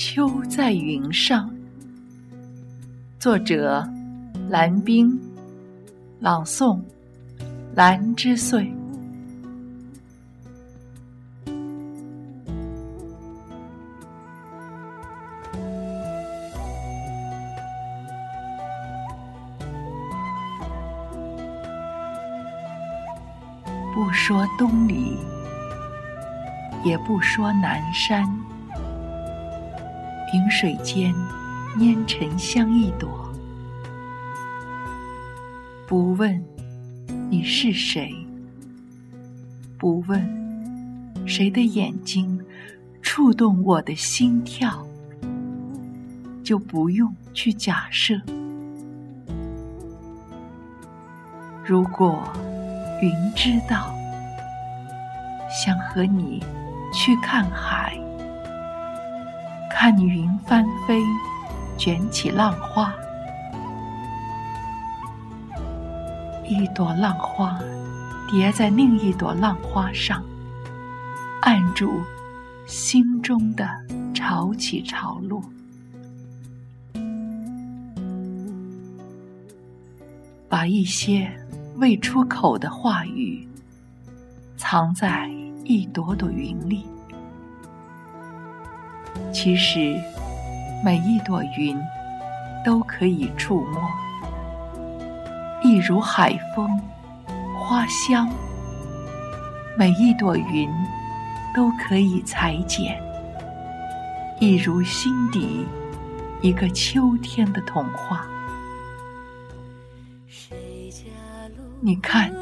秋在云上。作者：蓝冰，朗诵：兰之岁。不说东篱，也不说南山，云水间烟尘香一朵。不问你是谁，不问谁的眼睛触动我的心跳，就不用去假设。如果。云知道，想和你去看海，看云翻飞，卷起浪花，一朵浪花叠在另一朵浪花上，按住心中的潮起潮落，把一些。未出口的话语，藏在一朵朵云里。其实，每一朵云都可以触摸，一如海风、花香。每一朵云都可以裁剪，一如心底一个秋天的童话。你看，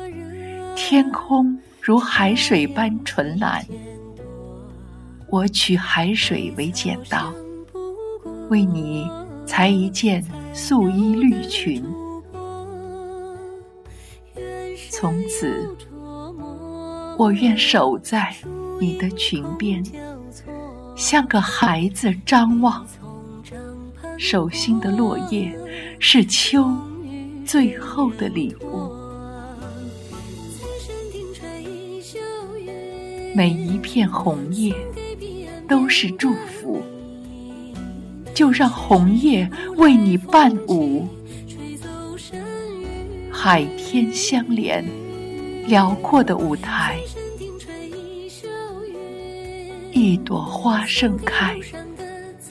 天空如海水般纯蓝。我取海水为剪刀，为你裁一件素衣绿裙。从此，我愿守在你的裙边，像个孩子张望。手心的落叶，是秋最后的礼物。每一片红叶都是祝福，就让红叶为你伴舞。海天相连，辽阔的舞台。一朵花盛开，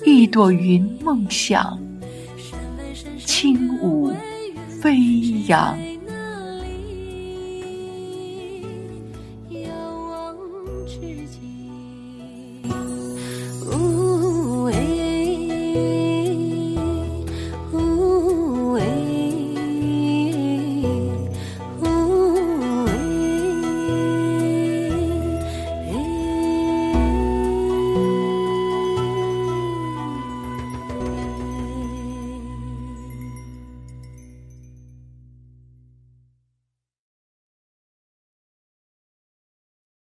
一朵云梦想。轻舞飞扬。遥望之间。